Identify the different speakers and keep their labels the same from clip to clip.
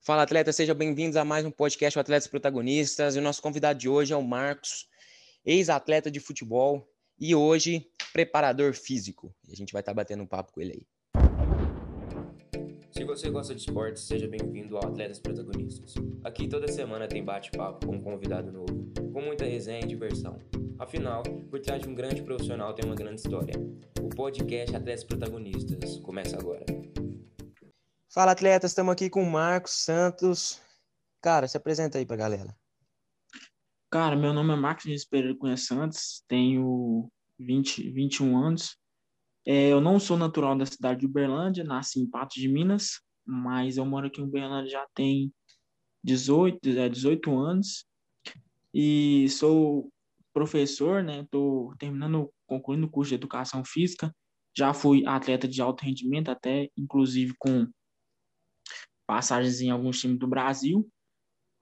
Speaker 1: Fala, atleta, sejam bem-vindos a mais um podcast Atletas Protagonistas. E o nosso convidado de hoje é o Marcos, ex-atleta de futebol e hoje preparador físico. E a gente vai estar batendo um papo com ele aí.
Speaker 2: Se você gosta de esportes, seja bem-vindo ao Atletas Protagonistas. Aqui toda semana tem bate-papo com um convidado novo, com muita resenha e diversão. Afinal, por trás de um grande profissional tem uma grande história. O podcast Atletas Protagonistas começa agora.
Speaker 1: Fala, atletas, estamos aqui com o Marcos Santos. Cara, se apresenta aí pra galera.
Speaker 3: Cara, meu nome é Marcos Pereira Cunha Santos, tenho 20, 21 anos, é, eu não sou natural da cidade de Uberlândia, nasci em Patos de Minas, mas eu moro aqui em Uberlândia já tem 18, é, 18 anos e sou professor, né? Estou terminando, concluindo o curso de Educação Física. Já fui atleta de alto rendimento, até inclusive com passagens em alguns times do Brasil,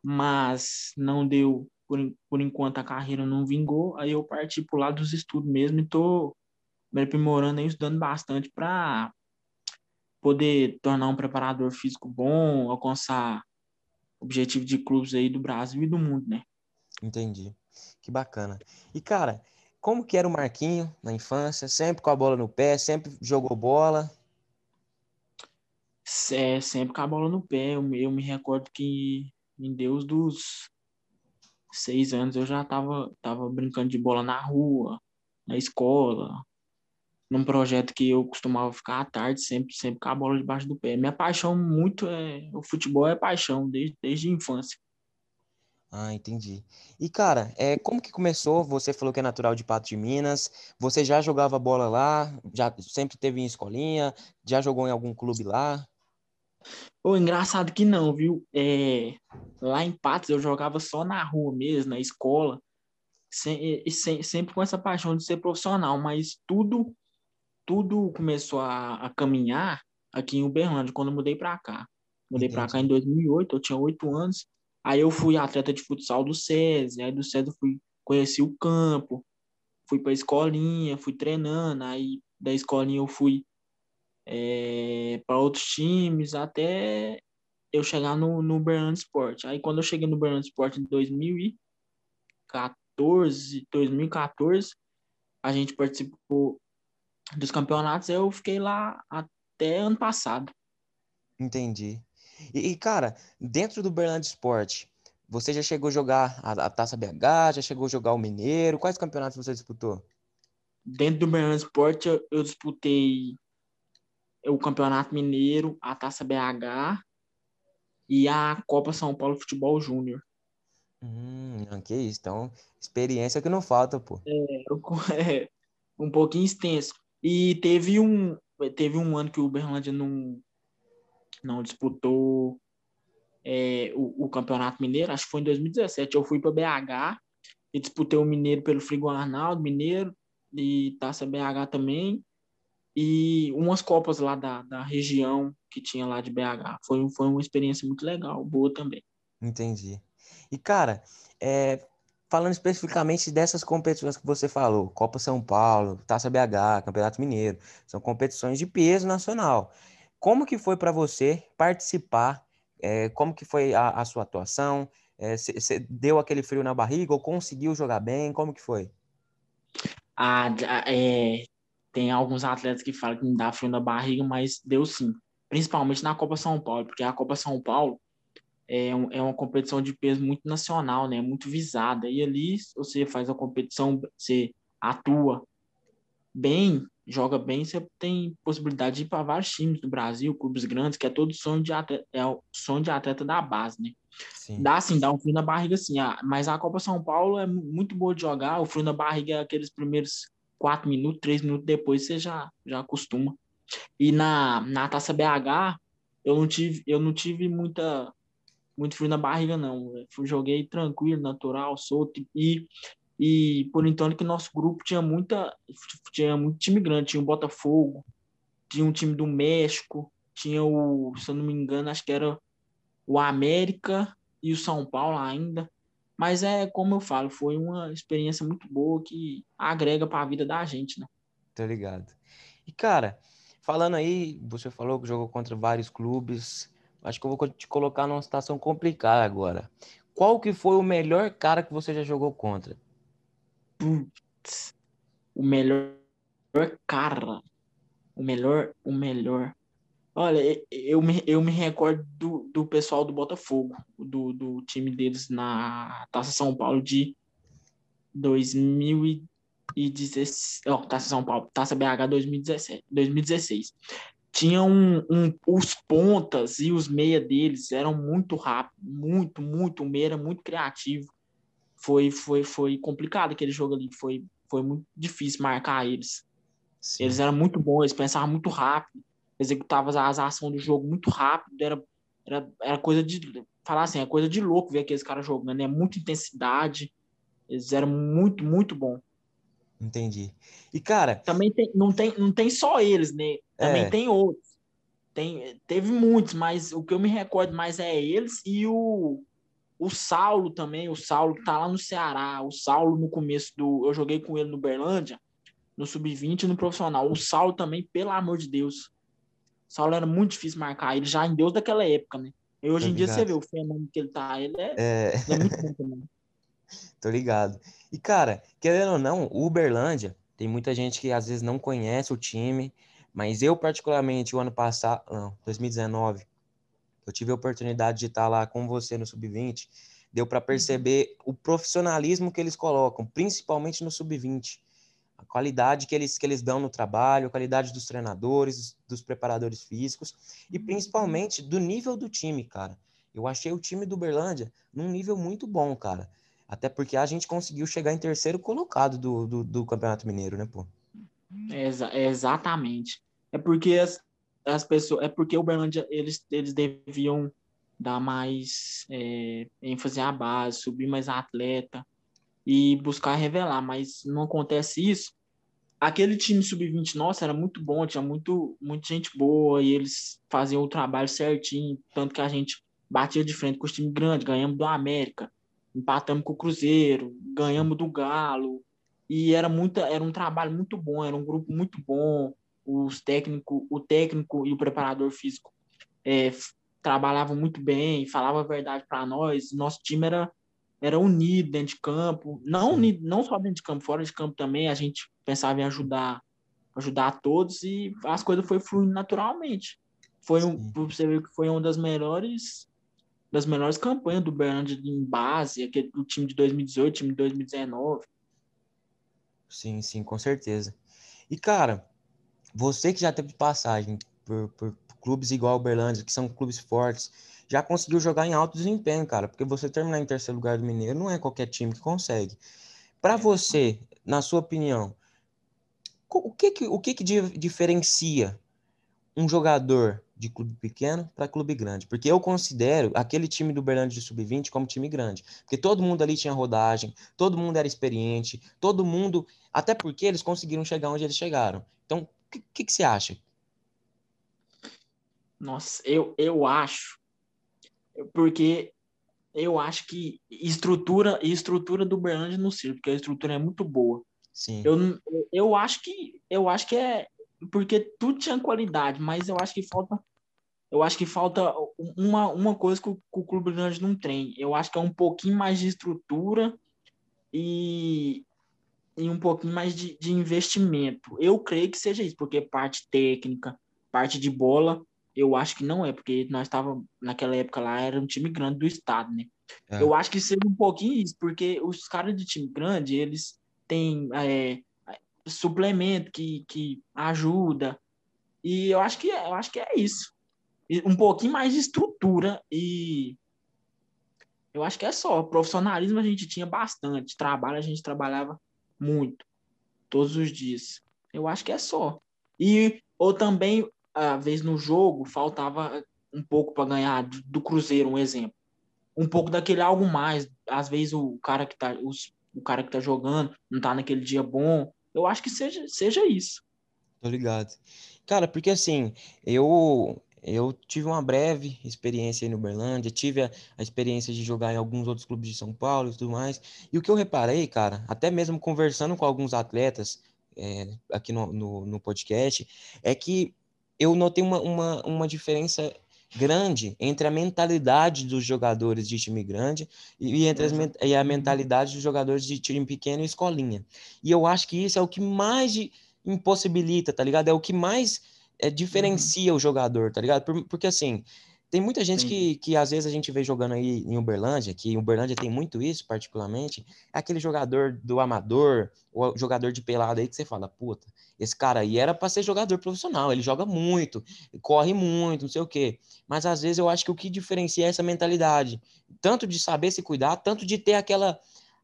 Speaker 3: mas não deu, por, por enquanto a carreira não vingou, aí eu parti para o lado dos estudos mesmo e estou me aprimorando e estudando bastante para poder tornar um preparador físico bom, alcançar objetivo de clubes aí do Brasil e do mundo, né?
Speaker 1: Entendi. Que bacana. E, cara, como que era o Marquinho na infância? Sempre com a bola no pé, sempre jogou bola?
Speaker 3: É, sempre com a bola no pé. Eu, eu me recordo que em Deus dos seis anos eu já tava, tava brincando de bola na rua, na escola, num projeto que eu costumava ficar à tarde, sempre, sempre com a bola debaixo do pé. Minha paixão muito é. O futebol é paixão, desde, desde a infância.
Speaker 1: Ah, entendi. E, cara, é, como que começou? Você falou que é natural de Pato de Minas. Você já jogava bola lá? Já sempre teve em escolinha? Já jogou em algum clube lá?
Speaker 3: Pô, engraçado que não, viu? É, lá em Patos eu jogava só na rua mesmo, na escola. Sem, sem, sempre com essa paixão de ser profissional, mas tudo tudo começou a, a caminhar aqui em Uberlândia, quando eu mudei para cá. Mudei para cá em 2008, eu tinha oito anos. Aí eu fui atleta de futsal do SESI, aí do SESI eu fui, conheci o campo, fui para a escolinha, fui treinando, aí da escolinha eu fui é, para outros times, até eu chegar no, no Uberlândia Sport. Aí quando eu cheguei no Uberlândia Sport em 2014, 2014, a gente participou dos campeonatos, eu fiquei lá até ano passado.
Speaker 1: Entendi. E, e cara, dentro do Berlândia Esporte, você já chegou a jogar a, a, Taça BH, já chegou a jogar o Mineiro? Quais campeonatos você disputou?
Speaker 3: Dentro do Berlândia Esporte, eu, eu disputei o Campeonato Mineiro, a Taça BH e a Copa São Paulo Futebol Júnior.
Speaker 1: Hum, que isso. Então, experiência que não falta, pô.
Speaker 3: É, é um pouquinho extenso. E teve um, teve um ano que o Uberlândia não, não disputou é, o, o, Campeonato Mineiro, acho que foi em 2017. Eu fui para BH e disputei o Mineiro pelo Frigo Arnaldo, Mineiro, e Taça BH também, e umas Copas lá da, da região que tinha lá de BH. Foi, foi uma experiência muito legal, boa também.
Speaker 1: Entendi. E, cara, é, falando especificamente dessas competições que você falou, Copa São Paulo, Taça BH, Campeonato Mineiro, são competições de peso nacional. Como que foi para você participar? É, como que foi a, a sua atuação? Você é, deu aquele frio na barriga ou conseguiu jogar bem? Como que foi?
Speaker 3: Ah, é, tem alguns atletas que falam que me dá frio na barriga, mas deu sim. Principalmente na Copa São Paulo, porque a Copa São Paulo é, um, é uma competição de peso muito nacional, né? Muito visada. E ali você faz a competição, você atua bem, joga bem, você tem possibilidade de ir para vários times do Brasil, clubes grandes, que é todo sonho de atleta, é o sonho de atleta da base, né? Sim. Dá assim, dá um frio na barriga assim, ah, mas a Copa São Paulo é muito boa de jogar, o frio na barriga é aqueles primeiros quatro minutos, três minutos depois você já, já acostuma. E na, na Taça BH, eu não tive, eu não tive muita muito frio na barriga, não. Fui, joguei tranquilo, natural, solto. E, e por enquanto que nosso grupo tinha muita. Tinha muito time grande. Tinha o Botafogo, tinha um time do México, tinha o, se eu não me engano, acho que era o América e o São Paulo ainda. Mas é como eu falo, foi uma experiência muito boa que agrega para a vida da gente, né?
Speaker 1: Tô ligado. E cara, falando aí, você falou que jogou contra vários clubes, acho que eu vou te colocar numa situação complicada agora. Qual que foi o melhor cara que você já jogou contra?
Speaker 3: Putz, o melhor cara. O melhor, o melhor. Olha, eu me, eu me recordo do, do pessoal do Botafogo, do, do time deles na Taça São Paulo de 2016. Ó, oh, Taça São Paulo, Taça BH 2017, 2016. Tinha um, um, os pontas e os meia deles eram muito rápidos, muito, muito. O meia era muito criativo. Foi, foi, foi complicado aquele jogo ali. Foi, foi muito difícil marcar eles. Sim. Eles eram muito bons, eles pensavam muito rápido, executavam as ações do jogo muito rápido. Era, era, era coisa de. Falar assim, é coisa de louco ver aqueles caras jogando. É muita intensidade. Eles eram muito, muito bom.
Speaker 1: Entendi. E, cara.
Speaker 3: Também tem, não, tem, não tem só eles, né? Também é. tem outros. Tem, teve muitos, mas o que eu me recordo mais é eles e o, o Saulo também. O Saulo que tá lá no Ceará. O Saulo no começo do. Eu joguei com ele no Berlândia, no Sub-20 e no profissional. O Saulo também, pelo amor de Deus. Saulo era muito difícil marcar. Ele já em Deus daquela época, né? E hoje em dia você vê o fenômeno que ele tá. Ele é, é... Ele é muito bom também.
Speaker 1: Tô ligado. E, cara, querendo ou não, o Uberlândia, tem muita gente que às vezes não conhece o time, mas eu, particularmente, o ano passado, não, 2019, eu tive a oportunidade de estar lá com você no Sub-20, deu para uhum. perceber o profissionalismo que eles colocam, principalmente no Sub-20. A qualidade que eles, que eles dão no trabalho, a qualidade dos treinadores, dos preparadores físicos e uhum. principalmente do nível do time, cara. Eu achei o time do Uberlândia num nível muito bom, cara. Até porque a gente conseguiu chegar em terceiro colocado do, do, do Campeonato Mineiro, né, pô?
Speaker 3: Exa exatamente. É porque as, as pessoas. É porque o Uberlândia, eles, eles deviam dar mais é, ênfase à base, subir mais atleta e buscar revelar, mas não acontece isso. Aquele time sub-20 nossa era muito bom, tinha muito, muita gente boa e eles faziam o trabalho certinho, tanto que a gente batia de frente com os times grandes, ganhamos do América, empatamos com o Cruzeiro, ganhamos do Galo, e era muita, era um trabalho muito bom, era um grupo muito bom. Os técnico, o técnico e o preparador físico é, trabalhavam muito bem, falavam a verdade para nós. Nosso time era era unido dentro de campo, não unido, não só dentro de campo, fora de campo também. A gente pensava em ajudar, ajudar a todos e as coisas foi fluindo naturalmente. Foi um, você ver que foi uma das melhores das melhores campanhas do Bernard em base, aquele do time de 2018, time de 2019.
Speaker 1: Sim, sim, com certeza. E, cara, você que já teve passagem por, por, por clubes igual o Berlândia, que são clubes fortes, já conseguiu jogar em alto desempenho, cara, porque você terminar em terceiro lugar do Mineiro não é qualquer time que consegue. Para é. você, na sua opinião, o que que, o que, que diferencia um jogador de clube pequeno para clube grande. Porque eu considero aquele time do Berlândia de Sub-20 como time grande. Porque todo mundo ali tinha rodagem, todo mundo era experiente, todo mundo. Até porque eles conseguiram chegar onde eles chegaram. Então, o que, que, que, você acha?
Speaker 3: Nossa, eu, eu acho. Porque eu acho que estrutura estrutura do Berlândia no circo, porque a estrutura é muito boa.
Speaker 1: Sim.
Speaker 3: Eu, eu acho que eu acho que é porque tudo tinha qualidade, mas eu acho que falta eu acho que falta uma, uma coisa que o, que o Clube Grande não tem. Eu acho que é um pouquinho mais de estrutura e, e um pouquinho mais de, de investimento. Eu creio que seja isso, porque parte técnica, parte de bola, eu acho que não é, porque nós estávamos, naquela época lá, era um time grande do estado, né? É. Eu acho que seja um pouquinho isso, porque os caras de time grande, eles têm é, suplemento que, que ajuda. E eu acho que é, eu acho que é isso. Um pouquinho mais de estrutura e eu acho que é só. Profissionalismo a gente tinha bastante, trabalho a gente trabalhava muito, todos os dias. Eu acho que é só. E ou também, às vezes no jogo, faltava um pouco para ganhar do Cruzeiro, um exemplo. Um pouco daquele algo mais. Às vezes o cara que tá, os, o cara que tá jogando não tá naquele dia bom, eu acho que seja, seja isso.
Speaker 1: Tô ligado. Cara, porque assim, eu eu tive uma breve experiência aí no Uberlândia, tive a, a, experiência de jogar em alguns outros clubes de São Paulo e tudo mais. E o que eu reparei, cara, até mesmo conversando com alguns atletas é, aqui no, no, no, podcast, é que eu notei uma, uma, uma diferença grande entre a mentalidade dos jogadores de time grande e, entre as, e a mentalidade dos jogadores de time pequeno e escolinha. E eu acho que isso é o que mais impossibilita, tá ligado? É o que mais é, diferencia uhum. o jogador, tá ligado? porque assim, tem muita gente que, que às vezes a gente vê jogando aí em Uberlândia, que em Uberlândia tem muito isso, particularmente, é aquele jogador do amador, ou jogador de pelada aí que você fala, puta, esse cara aí era para ser jogador profissional, ele joga muito, corre muito, não sei o quê. Mas às vezes eu acho que o que diferencia é essa mentalidade, tanto de saber se cuidar, tanto de ter aquela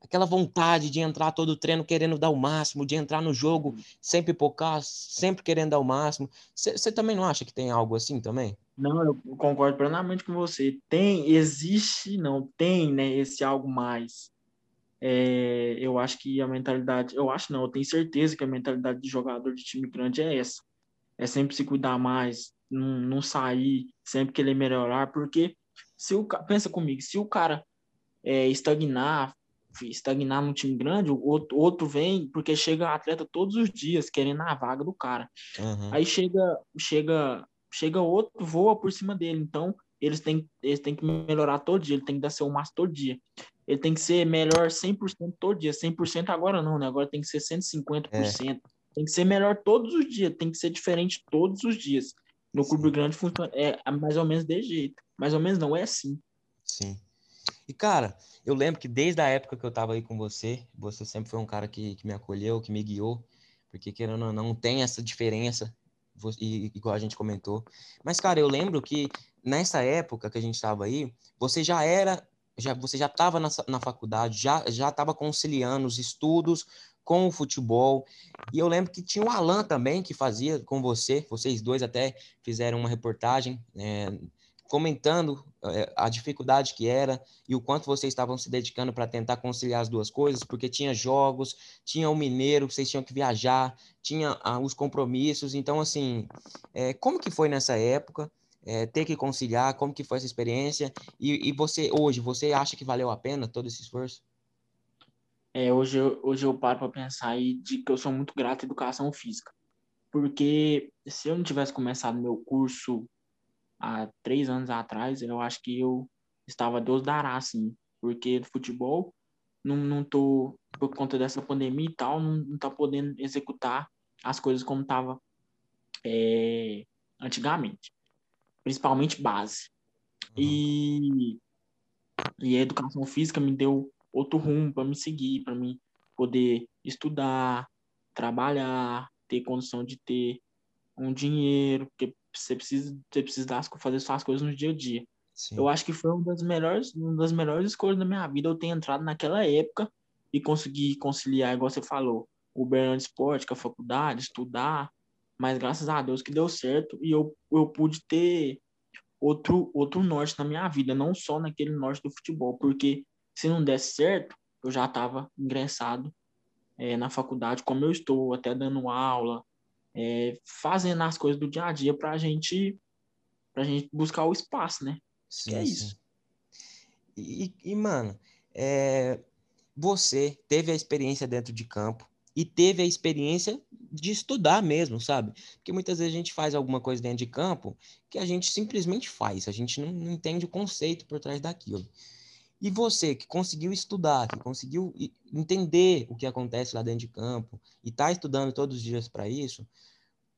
Speaker 1: aquela vontade de entrar todo treino querendo dar o máximo, de entrar no jogo sempre pipocar, sempre querendo dar o máximo. Você também não acha que tem algo assim também?
Speaker 3: Não, eu concordo plenamente com você. Tem, existe, não tem, né, esse algo mais. É, eu acho que a mentalidade, eu acho não, eu tenho certeza que a mentalidade de jogador de time grande é essa. É sempre se cuidar mais, não, não sair, sempre querer melhorar, porque se o pensa comigo, se o cara é, estagnar, estagnar num time grande, o outro, outro vem porque chega atleta todos os dias querendo a vaga do cara. Uhum. Aí chega, chega chega outro, voa por cima dele. Então, eles têm, eles têm que melhorar todo dia, ele tem que dar seu máximo todo dia. Ele tem que ser melhor 100% todo dia. 100% agora não, né? Agora tem que ser 150%. É. Tem que ser melhor todos os dias, tem que ser diferente todos os dias. No Sim. clube grande funciona é mais ou menos desse jeito. Mais ou menos não, é assim.
Speaker 1: Sim. E, cara, eu lembro que desde a época que eu tava aí com você, você sempre foi um cara que, que me acolheu, que me guiou, porque querendo ou não, tem essa diferença igual a gente comentou. Mas, cara, eu lembro que nessa época que a gente estava aí, você já era, já, você já estava na, na faculdade, já já estava conciliando os estudos com o futebol. E eu lembro que tinha o Alan também que fazia com você, vocês dois até fizeram uma reportagem é, comentando é, a dificuldade que era e o quanto vocês estavam se dedicando para tentar conciliar as duas coisas, porque tinha jogos, tinha o mineiro, vocês tinham que viajar, tinha ah, os compromissos. Então, assim, é, como que foi nessa época? É, ter que conciliar, como que foi essa experiência? E, e, você, hoje, você acha que valeu a pena todo esse esforço?
Speaker 3: É, hoje, eu, hoje eu paro para pensar e de que eu sou muito grato à educação física. Porque se eu não tivesse começado meu curso há três anos atrás, eu acho que eu estava Deus dará, assim, porque no futebol não, não tô, por conta dessa pandemia e tal, não, não tá podendo executar as coisas como tava é, antigamente, principalmente base. Uhum. E, e a educação física me deu outro rumo para me seguir, para me poder estudar, trabalhar, ter condição de ter um dinheiro, porque você precisa, você precisa das, fazer suas coisas no dia a dia. Sim. Eu acho que foi uma das melhores, uma das melhores escolhas da minha vida eu ter entrado naquela época e conseguir conciliar, igual você falou, o Bernardo Esporte com a faculdade, estudar, mas graças a Deus que deu certo e eu, eu pude ter outro, outro norte na minha vida, não só naquele norte do futebol, porque se não desse certo, eu já estava ingressado é, na faculdade, como eu estou, até dando aula, é, fazendo as coisas do dia a dia para gente, a gente buscar o espaço, né? Sim, é isso.
Speaker 1: E, e, mano, é, você teve a experiência dentro de campo e teve a experiência de estudar mesmo, sabe? Porque muitas vezes a gente faz alguma coisa dentro de campo que a gente simplesmente faz, a gente não, não entende o conceito por trás daquilo. E você que conseguiu estudar, que conseguiu entender o que acontece lá dentro de campo e está estudando todos os dias para isso, o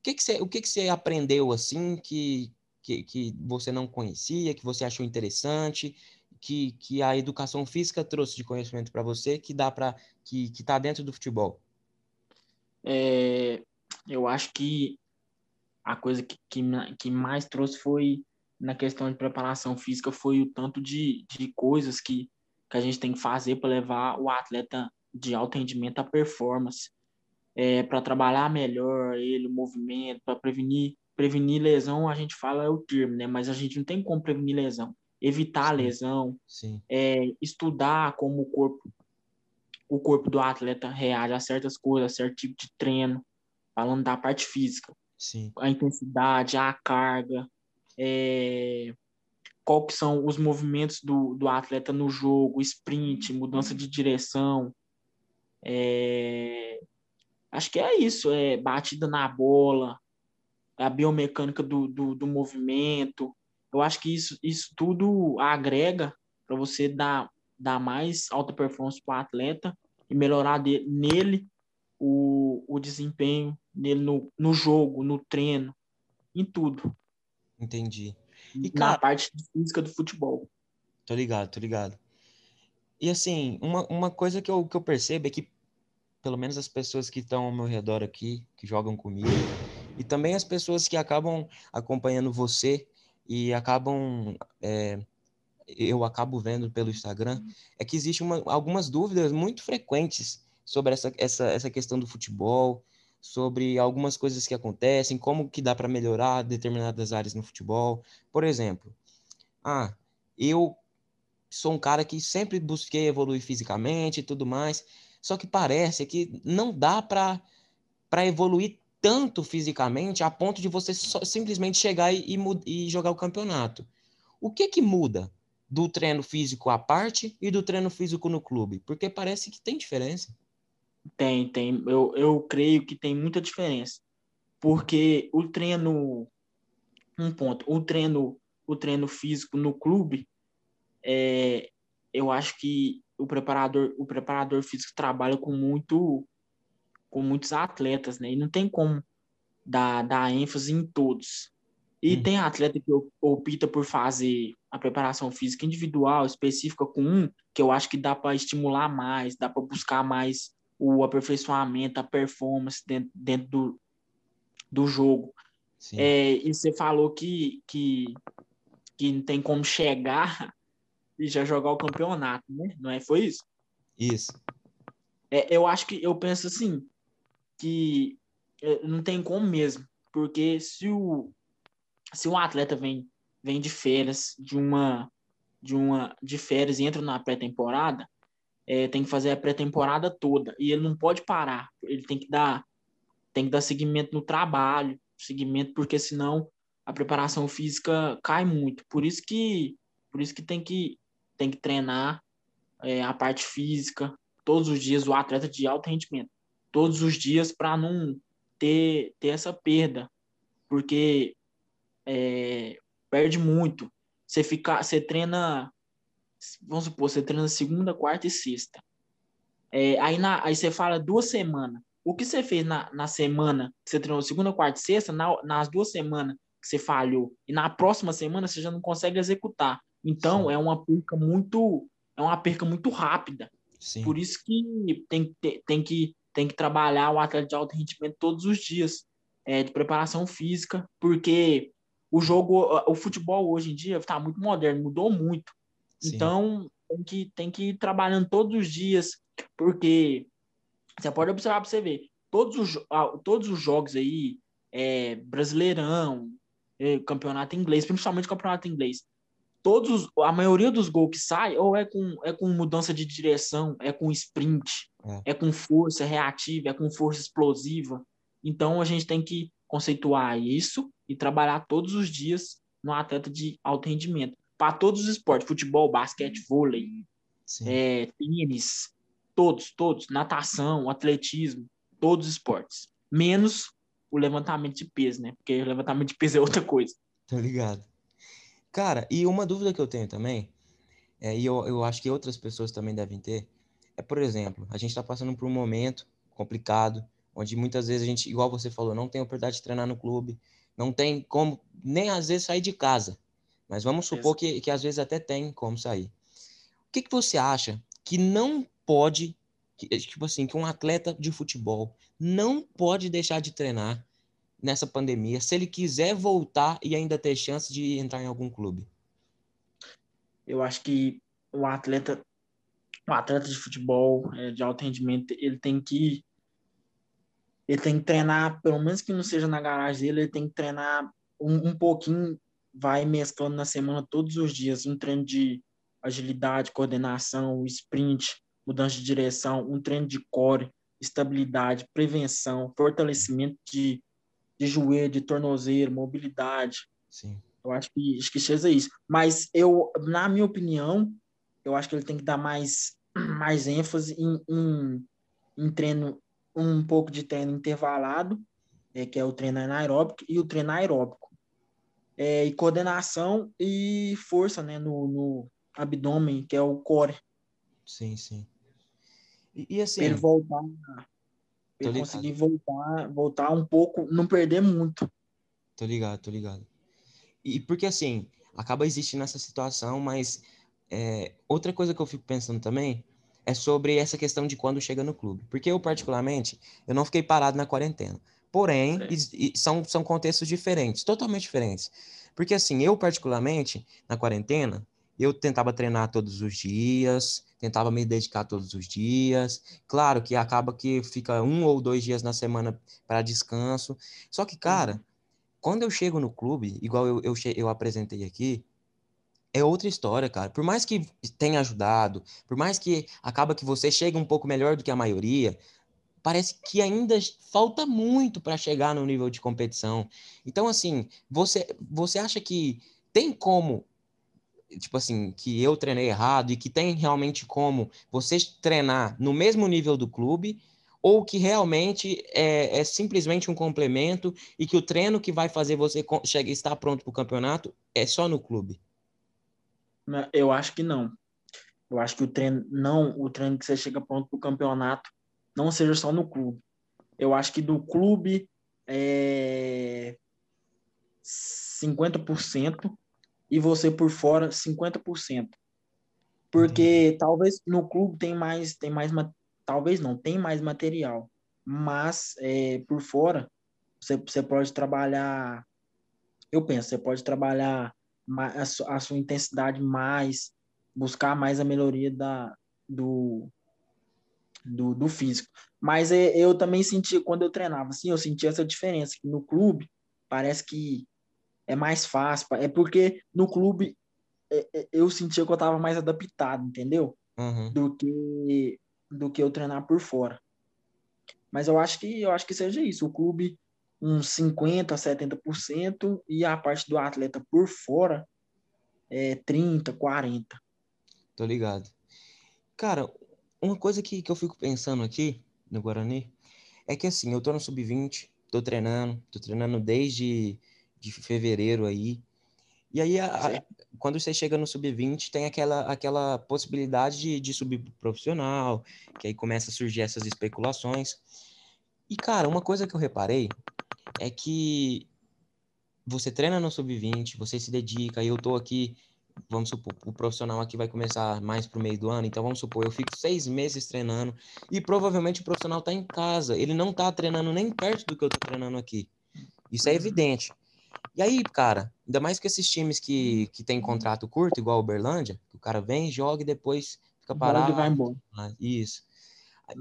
Speaker 1: que que você, o que que você aprendeu assim que, que, que você não conhecia, que você achou interessante, que, que a educação física trouxe de conhecimento para você que dá para que está dentro do futebol?
Speaker 3: É, eu acho que a coisa que, que, que mais trouxe foi na questão de preparação física foi o tanto de, de coisas que, que a gente tem que fazer para levar o atleta de alto rendimento à performance, é, para trabalhar melhor ele, o movimento, para prevenir prevenir lesão, a gente fala é o termo, né? Mas a gente não tem como prevenir lesão. Evitar Sim. lesão, Sim. É, estudar como o corpo o corpo do atleta reage a certas coisas, a certo tipo de treino, falando da parte física. Sim. A intensidade, a carga, é, qual que são os movimentos do, do atleta no jogo, sprint, mudança de direção. É, acho que é isso, é batida na bola, a biomecânica do, do, do movimento. eu acho que isso, isso tudo agrega para você dar, dar mais alta performance para o atleta e melhorar nele o, o desempenho, nele no, no jogo, no treino, em tudo.
Speaker 1: Entendi.
Speaker 3: E, na cara, parte física do futebol.
Speaker 1: Tô ligado, tô ligado. E assim, uma, uma coisa que eu, que eu percebo é que, pelo menos as pessoas que estão ao meu redor aqui, que jogam comigo, e também as pessoas que acabam acompanhando você e acabam. É, eu acabo vendo pelo Instagram, é que existe uma, algumas dúvidas muito frequentes sobre essa, essa, essa questão do futebol, sobre algumas coisas que acontecem, como que dá para melhorar determinadas áreas no futebol. Por exemplo, ah, eu sou um cara que sempre busquei evoluir fisicamente e tudo mais, só que parece que não dá para para evoluir tanto fisicamente a ponto de você só, simplesmente chegar e, e, e jogar o campeonato. O que que muda do treino físico à parte e do treino físico no clube? Porque parece que tem diferença.
Speaker 3: Tem, tem. Eu, eu creio que tem muita diferença. Porque o treino. Um ponto. O treino, o treino físico no clube, é, eu acho que o preparador, o preparador físico trabalha com muito com muitos atletas, né? E não tem como dar, dar ênfase em todos. E hum. tem atleta que opta por fazer a preparação física individual, específica com um, que eu acho que dá para estimular mais, dá para buscar mais o aperfeiçoamento, a performance dentro, dentro do, do jogo. É, e você falou que, que, que não tem como chegar e já jogar o campeonato, né? Não é? Foi isso?
Speaker 1: Isso.
Speaker 3: É, eu acho que eu penso assim, que é, não tem como mesmo, porque se o se um atleta vem vem de férias de uma de uma de férias e entra na pré-temporada, é, tem que fazer a pré-temporada toda. E ele não pode parar, ele tem que dar tem que dar seguimento no trabalho, seguimento porque senão a preparação física cai muito. Por isso que por isso que tem que tem que treinar é, a parte física. Todos os dias o atleta de alto rendimento. Todos os dias para não ter, ter essa perda, porque é, perde muito. Você fica, você treina, vamos supor, você treina segunda, quarta e sexta. É, aí, na, aí você fala duas semanas. O que você fez na, na semana que você treinou segunda, quarta e sexta, na, nas duas semanas que você falhou, e na próxima semana você já não consegue executar. Então, Sim. é uma perca muito é uma perca muito rápida. Sim. Por isso que tem, tem que tem que trabalhar o atleta de alto rendimento todos os dias, é, de preparação física, porque o jogo, o futebol hoje em dia está muito moderno, mudou muito. Sim. Então, tem que, tem que ir trabalhando todos os dias, porque você pode observar para você ver, todos os, todos os jogos aí, é, Brasileirão, é, campeonato inglês, principalmente campeonato inglês, todos a maioria dos gols que sai ou é com, é com mudança de direção, é com sprint, é. é com força reativa, é com força explosiva. Então a gente tem que conceituar isso e trabalhar todos os dias no atleta de alto rendimento. Para todos os esportes, futebol, basquete, vôlei, é, tênis, todos, todos, natação, atletismo, todos os esportes. Menos o levantamento de peso, né? Porque o levantamento de peso é outra coisa.
Speaker 1: Tá ligado. Cara, e uma dúvida que eu tenho também, é, e eu, eu acho que outras pessoas também devem ter, é, por exemplo, a gente está passando por um momento complicado, onde muitas vezes a gente, igual você falou, não tem oportunidade de treinar no clube, não tem como nem às vezes sair de casa. Mas vamos supor que, que às vezes até tem como sair. O que, que você acha que não pode, que, tipo assim, que um atleta de futebol não pode deixar de treinar nessa pandemia, se ele quiser voltar e ainda ter chance de entrar em algum clube?
Speaker 3: Eu acho que o atleta, o atleta de futebol é, de alto rendimento, ele tem que ele tem que treinar, pelo menos que não seja na garagem dele, ele tem que treinar um, um pouquinho, vai mesclando na semana todos os dias, um treino de agilidade, coordenação, sprint, mudança de direção, um treino de core, estabilidade, prevenção, fortalecimento de de joelho, de tornozelo, mobilidade.
Speaker 1: Sim.
Speaker 3: Eu acho que acho que seja isso. Mas eu, na minha opinião, eu acho que ele tem que dar mais mais ênfase em, em, em treino, um pouco de treino intervalado, é, que é o treino anaeróbico e o treino aeróbico. É, e coordenação e força, né, no, no abdômen, que é o core.
Speaker 1: Sim, sim. E, e assim.
Speaker 3: Pra ele voltar. Pra ele conseguir voltar, voltar um pouco, não perder muito.
Speaker 1: Tô ligado, tô ligado. E porque assim, acaba existindo essa situação, mas é, outra coisa que eu fico pensando também é sobre essa questão de quando chega no clube. Porque eu, particularmente, eu não fiquei parado na quarentena. Porém, e, e são, são contextos diferentes, totalmente diferentes. Porque assim, eu, particularmente, na quarentena, eu tentava treinar todos os dias, tentava me dedicar todos os dias. Claro que acaba que fica um ou dois dias na semana para descanso. Só que, cara, quando eu chego no clube, igual eu, eu, eu apresentei aqui, é outra história, cara. Por mais que tenha ajudado, por mais que acaba que você chegue um pouco melhor do que a maioria, parece que ainda falta muito para chegar no nível de competição. Então, assim, você, você acha que tem como, tipo assim, que eu treinei errado e que tem realmente como você treinar no mesmo nível do clube, ou que realmente é, é simplesmente um complemento e que o treino que vai fazer você chegar, estar pronto para o campeonato é só no clube?
Speaker 3: Eu acho que não. Eu acho que o treino, não, o treino que você chega pronto para o campeonato não seja só no clube. Eu acho que do clube é 50% e você por fora 50%. Porque uhum. talvez no clube tem mais, tem mais, talvez não, tem mais material, mas é, por fora você, você pode trabalhar, eu penso, você pode trabalhar a, sua, a sua intensidade mais, buscar mais a melhoria da, do, do, do físico. Mas é, eu também senti, quando eu treinava, assim, eu senti essa diferença, que no clube parece que é mais fácil, é porque no clube é, é, eu sentia que eu estava mais adaptado, entendeu?
Speaker 1: Uhum.
Speaker 3: Do que do que eu treinar por fora. Mas eu acho que eu acho que seja isso, o clube uns 50 a 70% e a parte do atleta por fora é 30, 40.
Speaker 1: Tô ligado. Cara, uma coisa que, que eu fico pensando aqui no Guarani é que assim, eu tô no sub-20, tô treinando, tô treinando desde de fevereiro aí. E aí, a, a, quando você chega no sub-20, tem aquela, aquela possibilidade de, de subir pro profissional, que aí começa a surgir essas especulações. E, cara, uma coisa que eu reparei é que você treina no sub-20, você se dedica, e eu tô aqui vamos supor, o profissional aqui vai começar mais pro meio do ano, então vamos supor, eu fico seis meses treinando e provavelmente o profissional tá em casa, ele não tá treinando nem perto do que eu tô treinando aqui. Isso é uhum. evidente. E aí, cara, ainda mais que esses times que, que tem contrato curto, igual o Berlândia, que o cara vem, joga e depois fica parado.
Speaker 3: E vai embora.
Speaker 1: Ah, isso.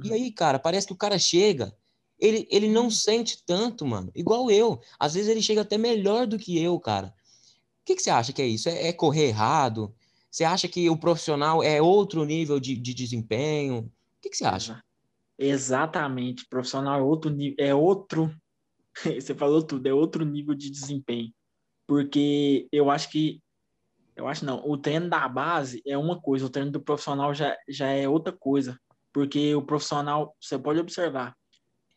Speaker 1: E aí, cara, parece que o cara chega, ele, ele não sente tanto, mano. Igual eu. Às vezes ele chega até melhor do que eu, cara. O que, que você acha que é isso? É, é, correr errado? Você acha que o profissional é outro nível de, de desempenho? O que, que você acha?
Speaker 3: Exatamente. Profissional é outro nível, é outro. você falou tudo, é outro nível de desempenho. Porque eu acho que. Eu acho não. O treino da base é uma coisa, o treino do profissional já, já é outra coisa. Porque o profissional, você pode observar,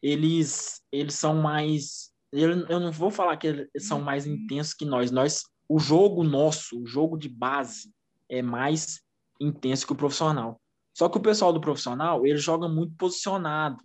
Speaker 3: eles, eles são mais. Eu não vou falar que eles são mais intensos que nós. Nós o jogo nosso, o jogo de base, é mais intenso que o profissional. Só que o pessoal do profissional, ele joga muito posicionado.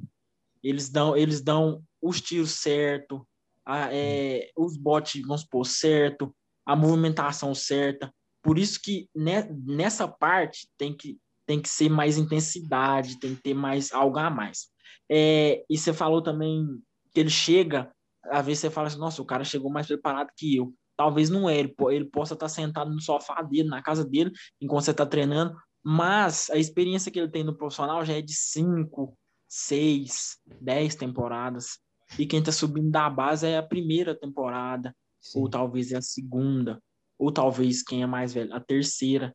Speaker 3: Eles dão, eles dão os tiros certo, a, é, os botes, vamos supor, certo, a movimentação certa. Por isso que ne, nessa parte tem que, tem que ser mais intensidade, tem que ter mais algo a mais. É, e você falou também que ele chega, às vezes você fala assim, nossa, o cara chegou mais preparado que eu talvez não é, ele, ele possa estar sentado no sofá dele, na casa dele, enquanto você está treinando, mas a experiência que ele tem no profissional já é de 5, 6, 10 temporadas. E quem está subindo da base é a primeira temporada, Sim. ou talvez é a segunda, ou talvez quem é mais velho, a terceira.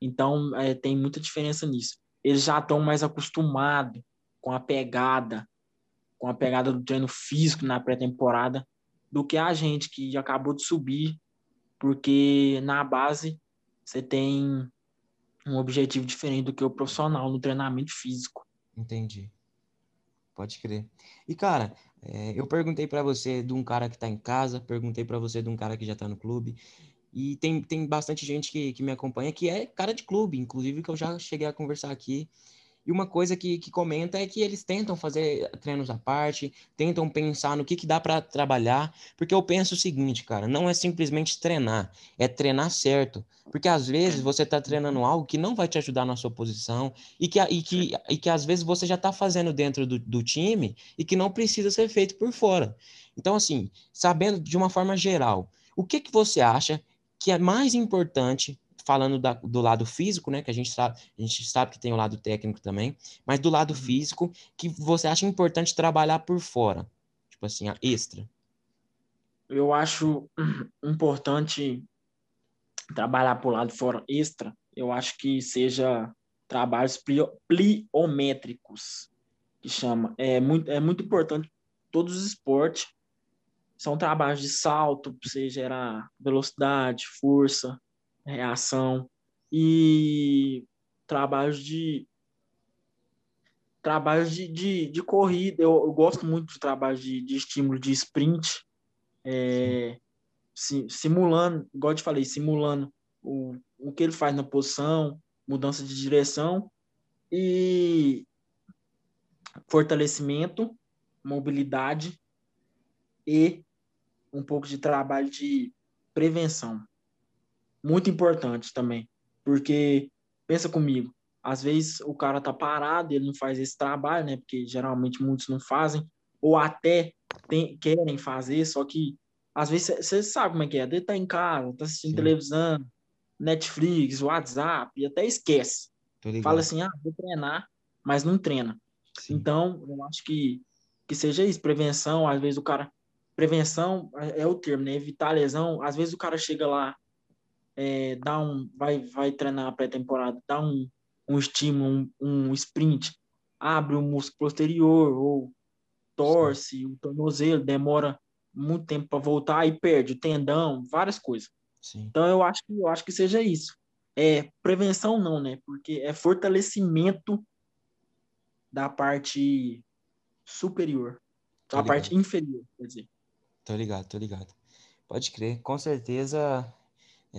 Speaker 3: Então é, tem muita diferença nisso. Eles já estão mais acostumados com a pegada, com a pegada do treino físico na pré-temporada, do que a gente que acabou de subir, porque na base você tem um objetivo diferente do que o profissional no treinamento físico.
Speaker 1: Entendi. Pode crer. E, cara, é, eu perguntei para você de um cara que tá em casa, perguntei para você de um cara que já tá no clube. E tem, tem bastante gente que, que me acompanha que é cara de clube, inclusive que eu já cheguei a conversar aqui. E uma coisa que, que comenta é que eles tentam fazer treinos à parte, tentam pensar no que, que dá para trabalhar, porque eu penso o seguinte, cara, não é simplesmente treinar, é treinar certo. Porque às vezes você está treinando algo que não vai te ajudar na sua posição e que, e que, e que às vezes você já está fazendo dentro do, do time e que não precisa ser feito por fora. Então, assim, sabendo de uma forma geral, o que, que você acha que é mais importante falando da, do lado físico, né? Que a gente sabe, a gente sabe que tem o lado técnico também, mas do lado uhum. físico, que você acha importante trabalhar por fora, tipo assim, extra.
Speaker 3: Eu acho importante trabalhar por lado fora extra. Eu acho que seja trabalhos pliométricos, que chama. É muito, é muito importante todos os esportes são trabalhos de salto, para você gerar velocidade, força, reação e trabalhos de trabalhos de, de, de corrida. Eu, eu, gosto muito de trabalhos de, de estímulo de sprint, é, simulando, igual eu te falei, simulando o, o que ele faz na posição, mudança de direção e fortalecimento, mobilidade e um pouco de trabalho de prevenção muito importante também, porque pensa comigo, às vezes o cara tá parado, ele não faz esse trabalho, né? Porque geralmente muitos não fazem, ou até tem, querem fazer, só que às vezes você sabe como é que é, ele tá em casa, tá assistindo Sim. televisão, Netflix, WhatsApp, e até esquece. Fala assim, ah, vou treinar, mas não treina. Sim. Então, eu acho que, que seja isso, prevenção, às vezes o cara, prevenção é, é o termo, né? Evitar lesão, às vezes o cara chega lá é, dá um, vai, vai treinar a pré-temporada, dá um, um estímulo, um, um sprint, abre o músculo posterior ou torce Sim. o tornozelo, demora muito tempo para voltar e perde o tendão, várias coisas. Sim. Então eu acho que eu acho que seja isso. É prevenção não, né? Porque é fortalecimento da parte superior, da parte inferior, quer dizer.
Speaker 1: Tô ligado, tô ligado. Pode crer, com certeza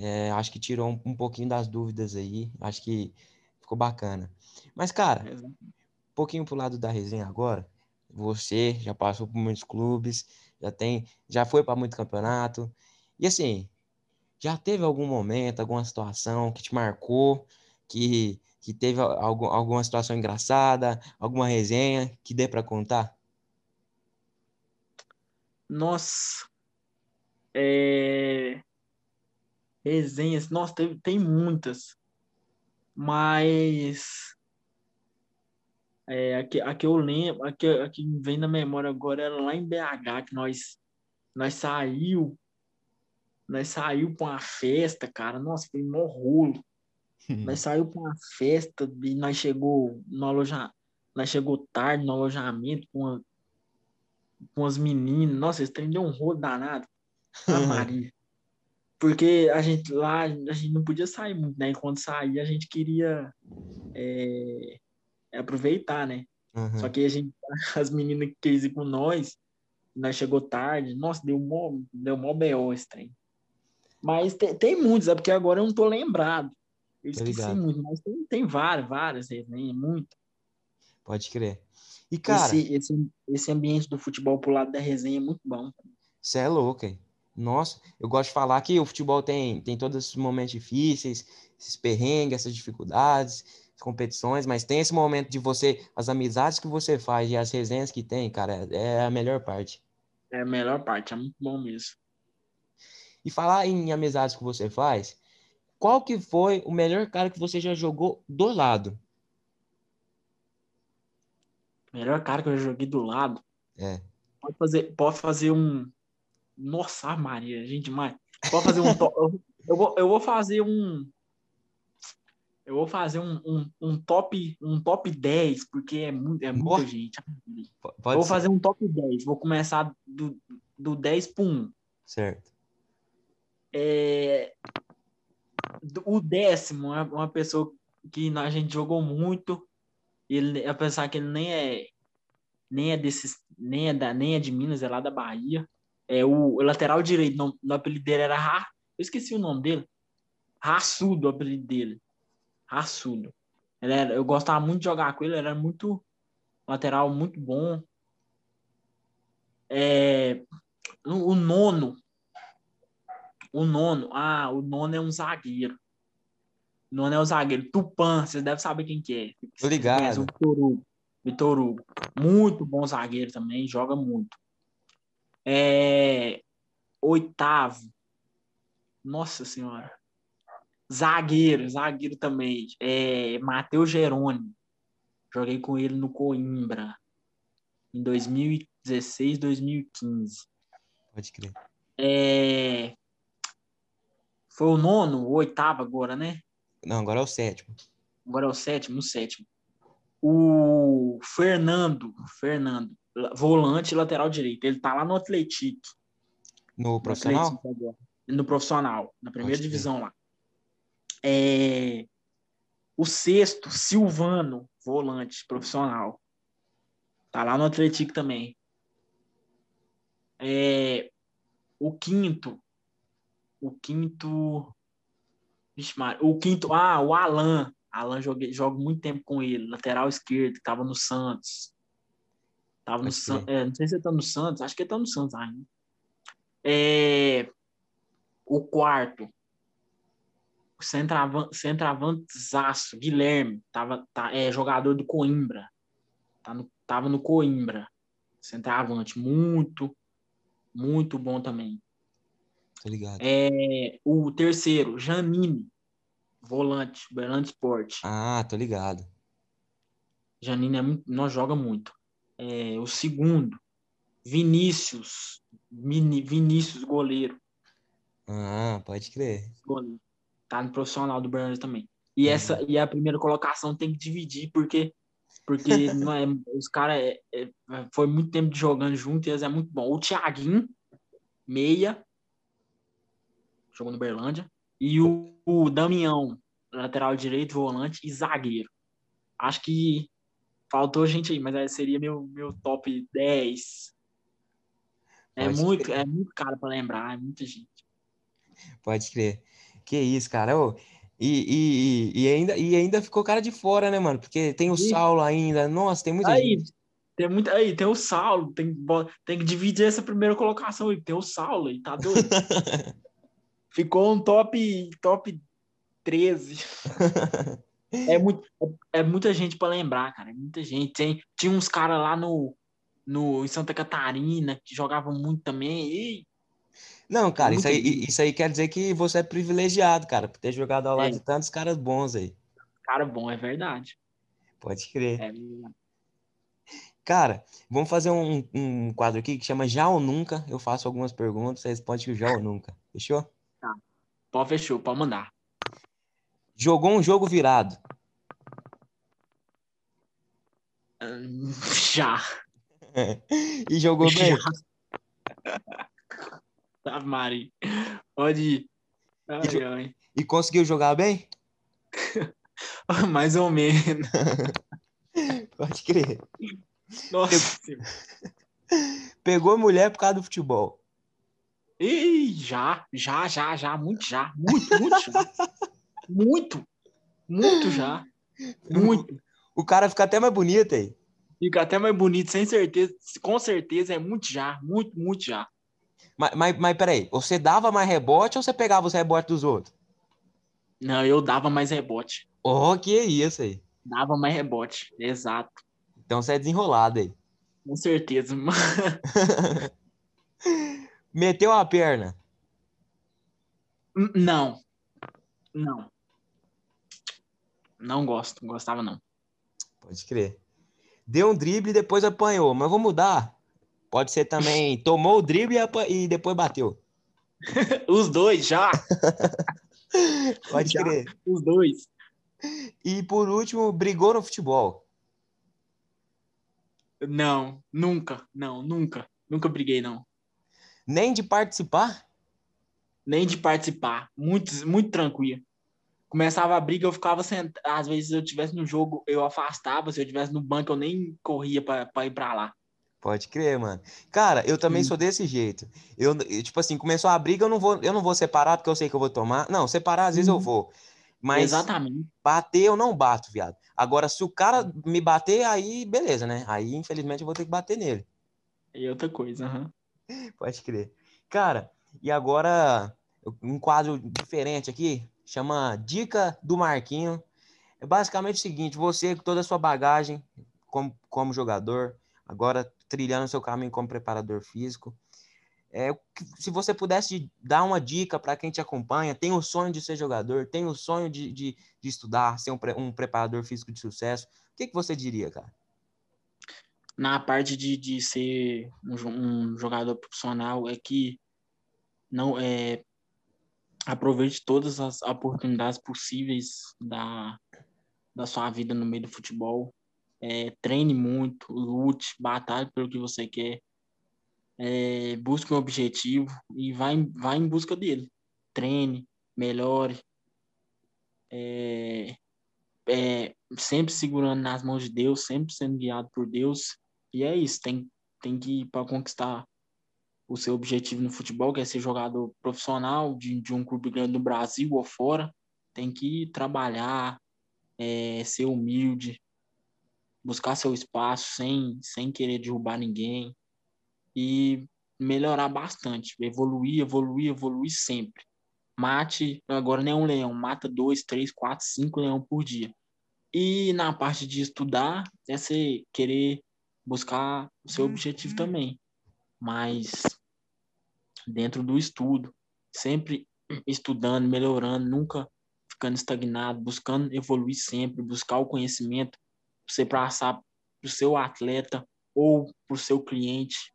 Speaker 1: é, acho que tirou um, um, pouquinho das dúvidas aí. Acho que ficou bacana. Mas, cara, um pouquinho pro lado da resenha agora. Você já passou por muitos clubes, já tem, já foi para muito campeonato. E assim, já teve algum momento, alguma situação que te marcou, que, que teve algum, alguma situação engraçada, alguma resenha que dê para contar?
Speaker 3: Nossa, é resenhas. Nossa, tem, tem muitas. Mas é, aqui, aqui eu lembro, aqui, aqui vem na memória agora, era lá em BH que nós, nós saiu, nós saiu para uma festa, cara. Nossa, foi um rolo. nós saiu para uma festa e nós chegou no alojamento, nós chegou tarde no alojamento com, uma, com as meninas. Nossa, esse trem deu um rolo danado. A Maria. Porque a gente lá, a gente não podia sair muito, né? E quando saía, a gente queria é, aproveitar, né? Uhum. Só que a gente, as meninas que quis ir com nós, nós chegou tarde, nossa, deu mó, deu mó B.O. esse trem. Mas tem, tem muitos, é porque agora eu não tô lembrado. Eu esqueci muito, mas tem, tem várias, várias resenhas, muito.
Speaker 1: Pode crer. E, cara...
Speaker 3: Esse, esse, esse ambiente do futebol pro lado da resenha é muito bom.
Speaker 1: Você é louco, hein? Nossa, eu gosto de falar que o futebol tem, tem todos esses momentos difíceis, esses perrengues, essas dificuldades, competições, mas tem esse momento de você, as amizades que você faz e as resenhas que tem, cara, é a melhor parte.
Speaker 3: É a melhor parte, é muito bom mesmo.
Speaker 1: E falar em amizades que você faz, qual que foi o melhor cara que você já jogou do lado?
Speaker 3: Melhor cara que eu já joguei do lado?
Speaker 1: É.
Speaker 3: Pode fazer, pode fazer um, nossa, Maria, gente demais. Vou fazer um eu, vou, eu vou fazer um. Eu vou fazer um, um, um, top um top 10, porque é, muito, é muita gente. Pode vou ser. fazer um top 10. Vou começar do, do 10 para 1.
Speaker 1: Certo.
Speaker 3: É, o décimo é uma pessoa que a gente jogou muito. Ele, apesar que ele nem é nem é desses, nem é da, nem é de Minas, é lá da Bahia. É o, o lateral direito, no, no apelido dele era Ra, eu esqueci o nome dele. Raçudo, o apelido dele. Raçudo. Ele era, eu gostava muito de jogar com ele, ele era muito lateral muito bom. É, o nono. O nono. Ah, o nono é um zagueiro. O nono é o zagueiro. Tupan, vocês devem saber quem que é.
Speaker 1: Tô ligado.
Speaker 3: Conhece, o Vitor Hugo. Vitor Hugo. Muito bom zagueiro também, joga muito. É, oitavo. Nossa Senhora. Zagueiro, zagueiro também. É, Matheus Jerônimo. Joguei com ele no Coimbra. Em 2016, 2015.
Speaker 1: Pode crer.
Speaker 3: É... Foi o nono, o oitavo agora, né?
Speaker 1: Não, agora é o sétimo.
Speaker 3: Agora é o sétimo, o sétimo. O Fernando, Fernando, volante lateral direito. Ele tá lá no Atlético.
Speaker 1: No profissional?
Speaker 3: Atlético. No profissional, na primeira
Speaker 1: crer.
Speaker 3: divisão lá. É... O sexto, Silvano, volante profissional. Tá lá no Atlético também. É... O quinto, o quinto, Vixe, Maria, o quinto, ah, o Alan. Alan joguei, jogo muito tempo com ele, lateral esquerdo, que tava no Santos. Tava no
Speaker 1: crer.
Speaker 3: é, não sei se ele tá no Santos, acho que ele tá no Santos ainda. É, o quarto, o centravan- centravantezaço, Guilherme, tava, tá, é jogador do Coimbra. Tá no, tava no Coimbra. Centravante, muito, muito bom também.
Speaker 1: Tô ligado.
Speaker 3: É, o terceiro, Janine, volante, Berlândia Sport.
Speaker 1: Ah, tô ligado.
Speaker 3: Janine é muito, não joga muito. É, o segundo, Vinícius, Vini- Vinícius, goleiro.
Speaker 1: Ah, pode crer.
Speaker 3: goleiro. Tá no profissional do Berlândia também. E essa e a primeira colocação tem que dividir porque porque não é, os caras é, é, foi muito tempo jogando junto e eles é muito bom. O Thiaguinho, meia, jogou no Berlândia, e o, o Damião, lateral direito, volante e zagueiro. Acho que faltou gente aí, mas aí seria meu, meu top 10. É
Speaker 1: Pode
Speaker 3: muito,
Speaker 1: crer.
Speaker 3: é muito caro para lembrar, é muita gente.
Speaker 1: Pode crer. Que isso, cara. Ô, e, e, e, e ainda, e ainda ficou cara de fora, né, mano? Porque tem o
Speaker 3: Ih.
Speaker 1: Saulo ainda. Nossa, tem muita
Speaker 3: Aí,
Speaker 1: gente.
Speaker 3: tem muito, aí, tem o Saulo, tem, tem que dividir essa primeira colocação aí, tem o Saulo aí, tá doido? Ficou um top, top 13. É, muito, é, muita gente pra lembrar, cara, é muita gente. Tem, tinha uns caras lá no, no, em Santa Catarina que jogavam muito também, e
Speaker 1: Não, cara, isso aí, isso aí quer dizer que você é privilegiado, cara, por ter jogado ao lado
Speaker 3: É.
Speaker 1: de tantos caras bons aí.
Speaker 3: cara bom, é verdade.
Speaker 1: Pode crer.
Speaker 3: É,
Speaker 1: Cara, vamos fazer um, um quadro aqui que chama Já ou Nunca. Eu faço algumas perguntas, você responde que Já ou Nunca. Fechou?
Speaker 3: pode fechou, pode mandar.
Speaker 1: Jogou um jogo virado.
Speaker 3: Hum, Já.
Speaker 1: E jogou bem?
Speaker 3: Tá, Mari. Pode ir. Ai,
Speaker 1: E
Speaker 3: ai.
Speaker 1: E conseguiu jogar bem?
Speaker 3: Mais ou menos.
Speaker 1: Pode crer.
Speaker 3: Nossa.
Speaker 1: Pegou mulher por causa do futebol.
Speaker 3: Ih, já, já, já, já, muito já. Muito, muito já. Muito, muito já. Muito.
Speaker 1: O cara fica até mais bonito aí.
Speaker 3: Fica até mais bonito, sem certeza. Com certeza é muito já. Muito, muito já.
Speaker 1: Mas, mas, mas peraí, você dava mais rebote ou você pegava os rebotes dos outros?
Speaker 3: Não, eu dava mais rebote.
Speaker 1: Oh, que isso aí.
Speaker 3: Dava mais rebote. Exato.
Speaker 1: Então você é desenrolado aí.
Speaker 3: Com certeza.
Speaker 1: Meteu a perna.
Speaker 3: Não. Não. Não gosto. Não gostava, não.
Speaker 1: Pode crer. Deu um drible e depois apanhou. Mas vou mudar. Pode ser também, tomou o drible e, e depois bateu.
Speaker 3: Os dois, já.
Speaker 1: Pode
Speaker 3: Já.
Speaker 1: crer.
Speaker 3: Os dois.
Speaker 1: E por último, brigou no futebol.
Speaker 3: Não, nunca. Não, nunca. Nunca briguei, não.
Speaker 1: Nem de participar?
Speaker 3: nem de participar. Muito, muito tranquilo. Começava a briga, eu ficava sentado. Às vezes, se eu estivesse no jogo, eu afastava. Se eu estivesse no banco, eu nem corria para ir para lá.
Speaker 1: Pode crer, mano. Cara, eu também
Speaker 3: Sim.
Speaker 1: sou desse jeito. Eu, tipo assim, começou a briga, eu não vou, eu não vou separar porque eu sei que eu vou tomar. Não, separar às vezes eu
Speaker 3: Uhum.
Speaker 1: vou. Mas
Speaker 3: Exatamente.
Speaker 1: bater eu não bato, viado. Agora, se o cara me bater, aí beleza, né? Aí, infelizmente, eu vou ter que bater nele.
Speaker 3: E outra coisa, aham.
Speaker 1: Pode crer. Cara, e agora um quadro diferente aqui, chama Dica do Marquinho. É basicamente o seguinte, você com toda a sua bagagem como, como jogador, agora trilhando seu caminho como preparador físico, é, se você pudesse dar uma dica para quem te acompanha, tem o sonho de ser jogador, tem o sonho de, de, de estudar, ser um, um preparador físico de sucesso, o que, que você diria, cara?
Speaker 3: Na parte de, de ser um, um jogador profissional, é que não é aproveite todas as oportunidades possíveis da, da sua vida no meio do futebol. É, treine muito, lute, batalhe pelo que você quer. É, busque um objetivo e vai, em- vai em busca dele. Treine, melhore. É, é, sempre segurando nas mãos de Deus, sempre sendo guiado por Deus. E é isso, tem, tem que ir para conquistar o seu objetivo no futebol, que é ser jogador profissional de, de um clube grande no Brasil ou fora. Tem que trabalhar, é, ser humilde, buscar seu espaço sem, sem querer derrubar ninguém e melhorar bastante, evoluir, evoluir, evoluir sempre. Mate, agora nem é um leão, mata dois, três, quatro, cinco leão por dia. E na parte de estudar, é você querer buscar o seu objetivo também. Mas dentro do estudo, sempre estudando, melhorando, nunca ficando estagnado, buscando evoluir sempre, buscar o conhecimento, você passar para o seu atleta ou para o seu cliente.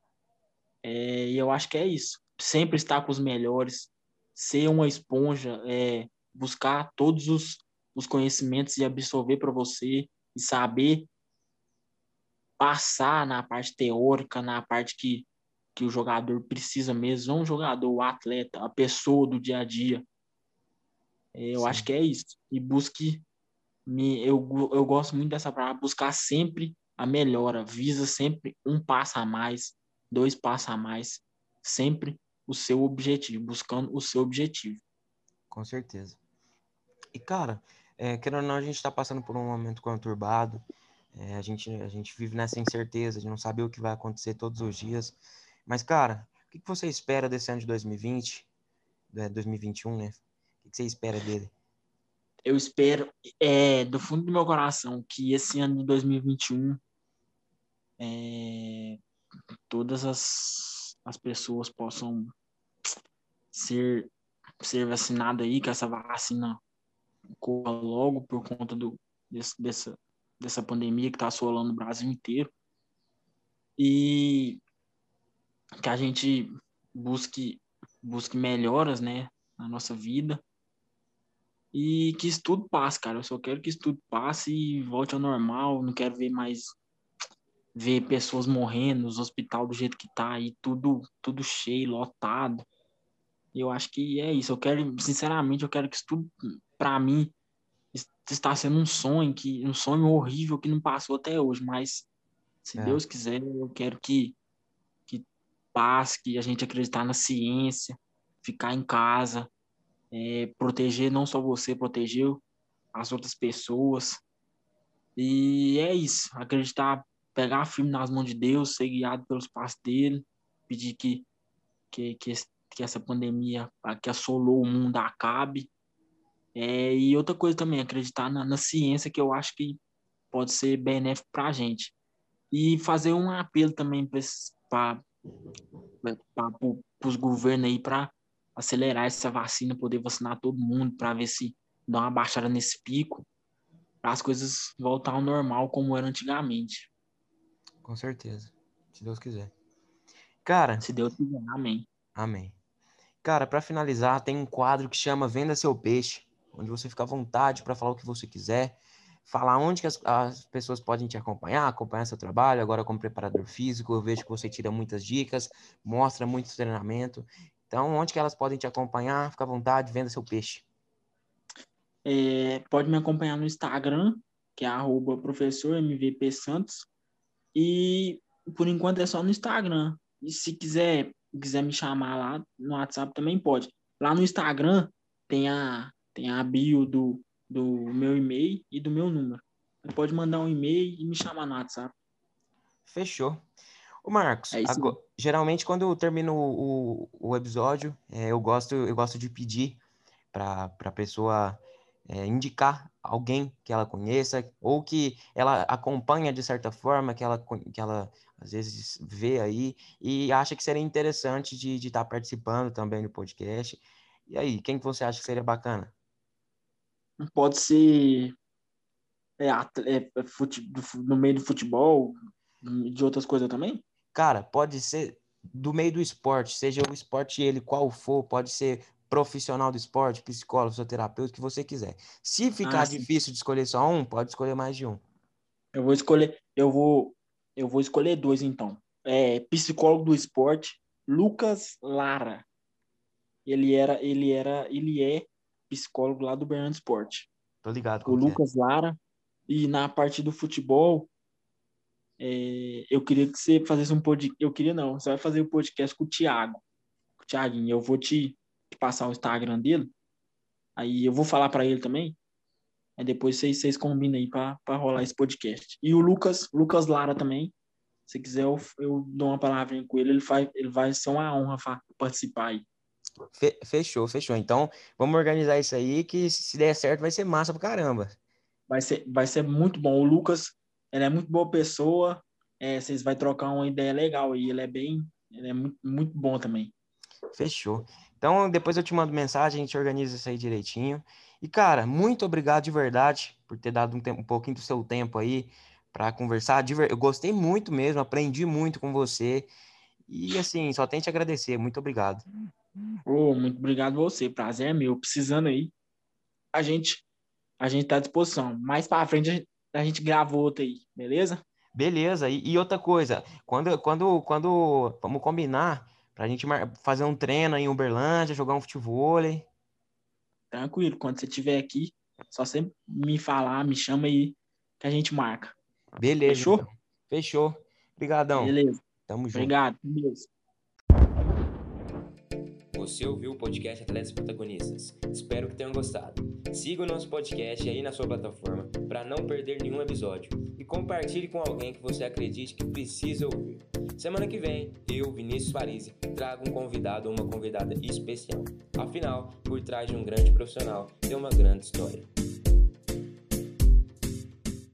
Speaker 3: É, e eu acho que é isso. Sempre estar com os melhores, ser uma esponja, é, buscar todos os, os conhecimentos e absorver para você e saber passar na parte teórica, na parte que, que o jogador precisa mesmo, não o jogador, o atleta, a pessoa do dia a dia. É, eu
Speaker 1: Sim.
Speaker 3: acho que é isso. E busque, me, eu, eu gosto muito dessa palavra, buscar sempre a melhora, visa sempre um passo a mais, dois passos a mais, sempre o seu objetivo, buscando o seu objetivo.
Speaker 1: Com certeza. E, cara, é, querendo ou não, a gente está passando por um momento conturbado. É, a, gente, a gente vive nessa incerteza de não saber o que vai acontecer todos os dias. Mas, cara, o que, você espera desse ano de 2020? É, 2021, né? O que, que você espera dele?
Speaker 3: Eu espero, é, do fundo do meu coração, que esse ano de 2021 é, todas as, as pessoas possam ser, ser vacinadas aí, que essa vacina corra logo por conta do, desse, dessa, dessa pandemia que está assolando o Brasil inteiro. E que a gente busque, busque melhoras, né, na nossa vida. E que isso tudo passe, cara. Eu só quero que isso tudo passe e volte ao normal. Não quero ver mais ver pessoas morrendo nos hospitais do jeito que tá aí, tudo, tudo cheio, lotado. Eu acho que é isso. Eu quero, sinceramente, eu quero que isso tudo, para mim, está sendo um sonho, que, um sonho horrível que não passou até hoje, mas se
Speaker 1: É.
Speaker 3: Deus quiser, eu quero que, passe, que a gente acreditar na ciência, ficar em casa, é, proteger não só você, proteger as outras pessoas. E é isso, acreditar pegar firme nas mãos de Deus, ser guiado pelos passos dele, pedir que, que, que, que essa pandemia que assolou o mundo acabe. É, e outra coisa também, acreditar na, na ciência, que eu acho que pode ser benéfico para a gente. E fazer um apelo também para os governos aí para acelerar essa vacina, poder vacinar todo mundo, para ver se dá uma baixada nesse pico, para as coisas voltar ao normal como era antigamente.
Speaker 1: Com certeza. Se Deus quiser. Cara.
Speaker 3: Se Deus quiser, amém.
Speaker 1: Amém. Cara, para finalizar, tem um quadro que chama Venda Seu Peixe, onde você fica à vontade para falar o que você quiser, falar onde que as, as, pessoas podem te acompanhar, acompanhar seu trabalho, agora como preparador físico, eu vejo que você tira muitas dicas, mostra muito treinamento. Então, onde que elas podem te acompanhar? Fica à vontade, venda seu peixe.
Speaker 3: É, pode me acompanhar no Instagram, que é arroba Santos. E por enquanto é só no Instagram. E se quiser, quiser me chamar lá no WhatsApp também pode. Lá no Instagram tem a, tem a bio do, do meu e-mail e do meu número. Você pode mandar um e-mail e me chamar no WhatsApp.
Speaker 1: Fechou. O Marcos,
Speaker 3: É
Speaker 1: agora- geralmente quando eu termino o, o episódio, é, eu gosto eu gosto de pedir para a pessoa é, indicar alguém que ela conheça ou que ela acompanha de certa forma, que ela, que ela às vezes vê aí e acha que seria interessante de estar participando também do podcast. E aí, quem que você acha que seria bacana?
Speaker 3: Pode ser é, é, é, fute- no meio do futebol, de outras coisas também?
Speaker 1: Cara, pode ser do meio do esporte, seja o esporte ele qual for, pode ser profissional do esporte, psicólogo, fisioterapeuta, o que você quiser. Se ficar
Speaker 3: Ah,
Speaker 1: difícil de escolher só um, pode escolher mais de um.
Speaker 3: Eu vou escolher, eu vou, eu vou escolher dois então. É, psicólogo do esporte, Lucas Lara. Ele era, ele era, ele é psicólogo lá do Bernardo Esporte.
Speaker 1: Tô ligado
Speaker 3: O
Speaker 1: é.
Speaker 3: Lucas Lara. E na parte do futebol, é, eu queria que você fizesse um podcast. Eu queria não, você vai fazer o podcast com o Thiago. Com o Thiaguinho. Eu vou te, te passar o Instagram dele. Aí eu vou falar para ele também. Aí depois vocês, vocês combinam aí para rolar esse podcast. E o Lucas, Lucas Lara também. Se quiser, eu, eu dou uma palavrinha com ele. Ele, faz, ele vai ser uma honra participar aí.
Speaker 1: Fe- Fechou, fechou. Então, vamos organizar isso aí, que se der certo vai ser massa pra caramba.
Speaker 3: Vai ser, vai ser muito bom. O Lucas, ele é muito boa pessoa. É, vocês vão trocar uma ideia legal aí. Ele é bem, ele é muito, muito bom também.
Speaker 1: Fechou. Então, depois eu te mando mensagem, a gente organiza isso aí direitinho. E, cara, muito obrigado de verdade por ter dado um, tempo, um pouquinho do seu tempo aí para conversar. Eu gostei muito mesmo, aprendi muito com você. E, assim, só tenho te agradecer. Muito obrigado.
Speaker 3: Ô, muito obrigado você. Prazer é meu. Precisando aí, a gente, a gente tá à disposição. Mais para frente a gente, a gente grava outra aí, beleza?
Speaker 1: Beleza. E, e outra coisa, quando, quando, quando vamos combinar pra gente fazer um treino em Uberlândia, jogar um futebol.
Speaker 3: Tranquilo. Quando você estiver aqui, só você me falar, me chama aí que a gente marca.
Speaker 1: Beleza.
Speaker 3: Fechou?
Speaker 1: então. Fechou. Obrigadão.
Speaker 3: Beleza.
Speaker 1: Tamo junto.
Speaker 3: Obrigado. Deus.
Speaker 2: Você ouviu o podcast Atletas Protagonistas? Espero que tenham gostado. Siga o nosso podcast aí na sua plataforma para não perder nenhum episódio e compartilhe com alguém que você acredite que precisa ouvir. Semana que vem, eu, Vinícius Parisi, trago um convidado ou uma convidada especial. Afinal, por trás de um grande profissional tem uma grande história.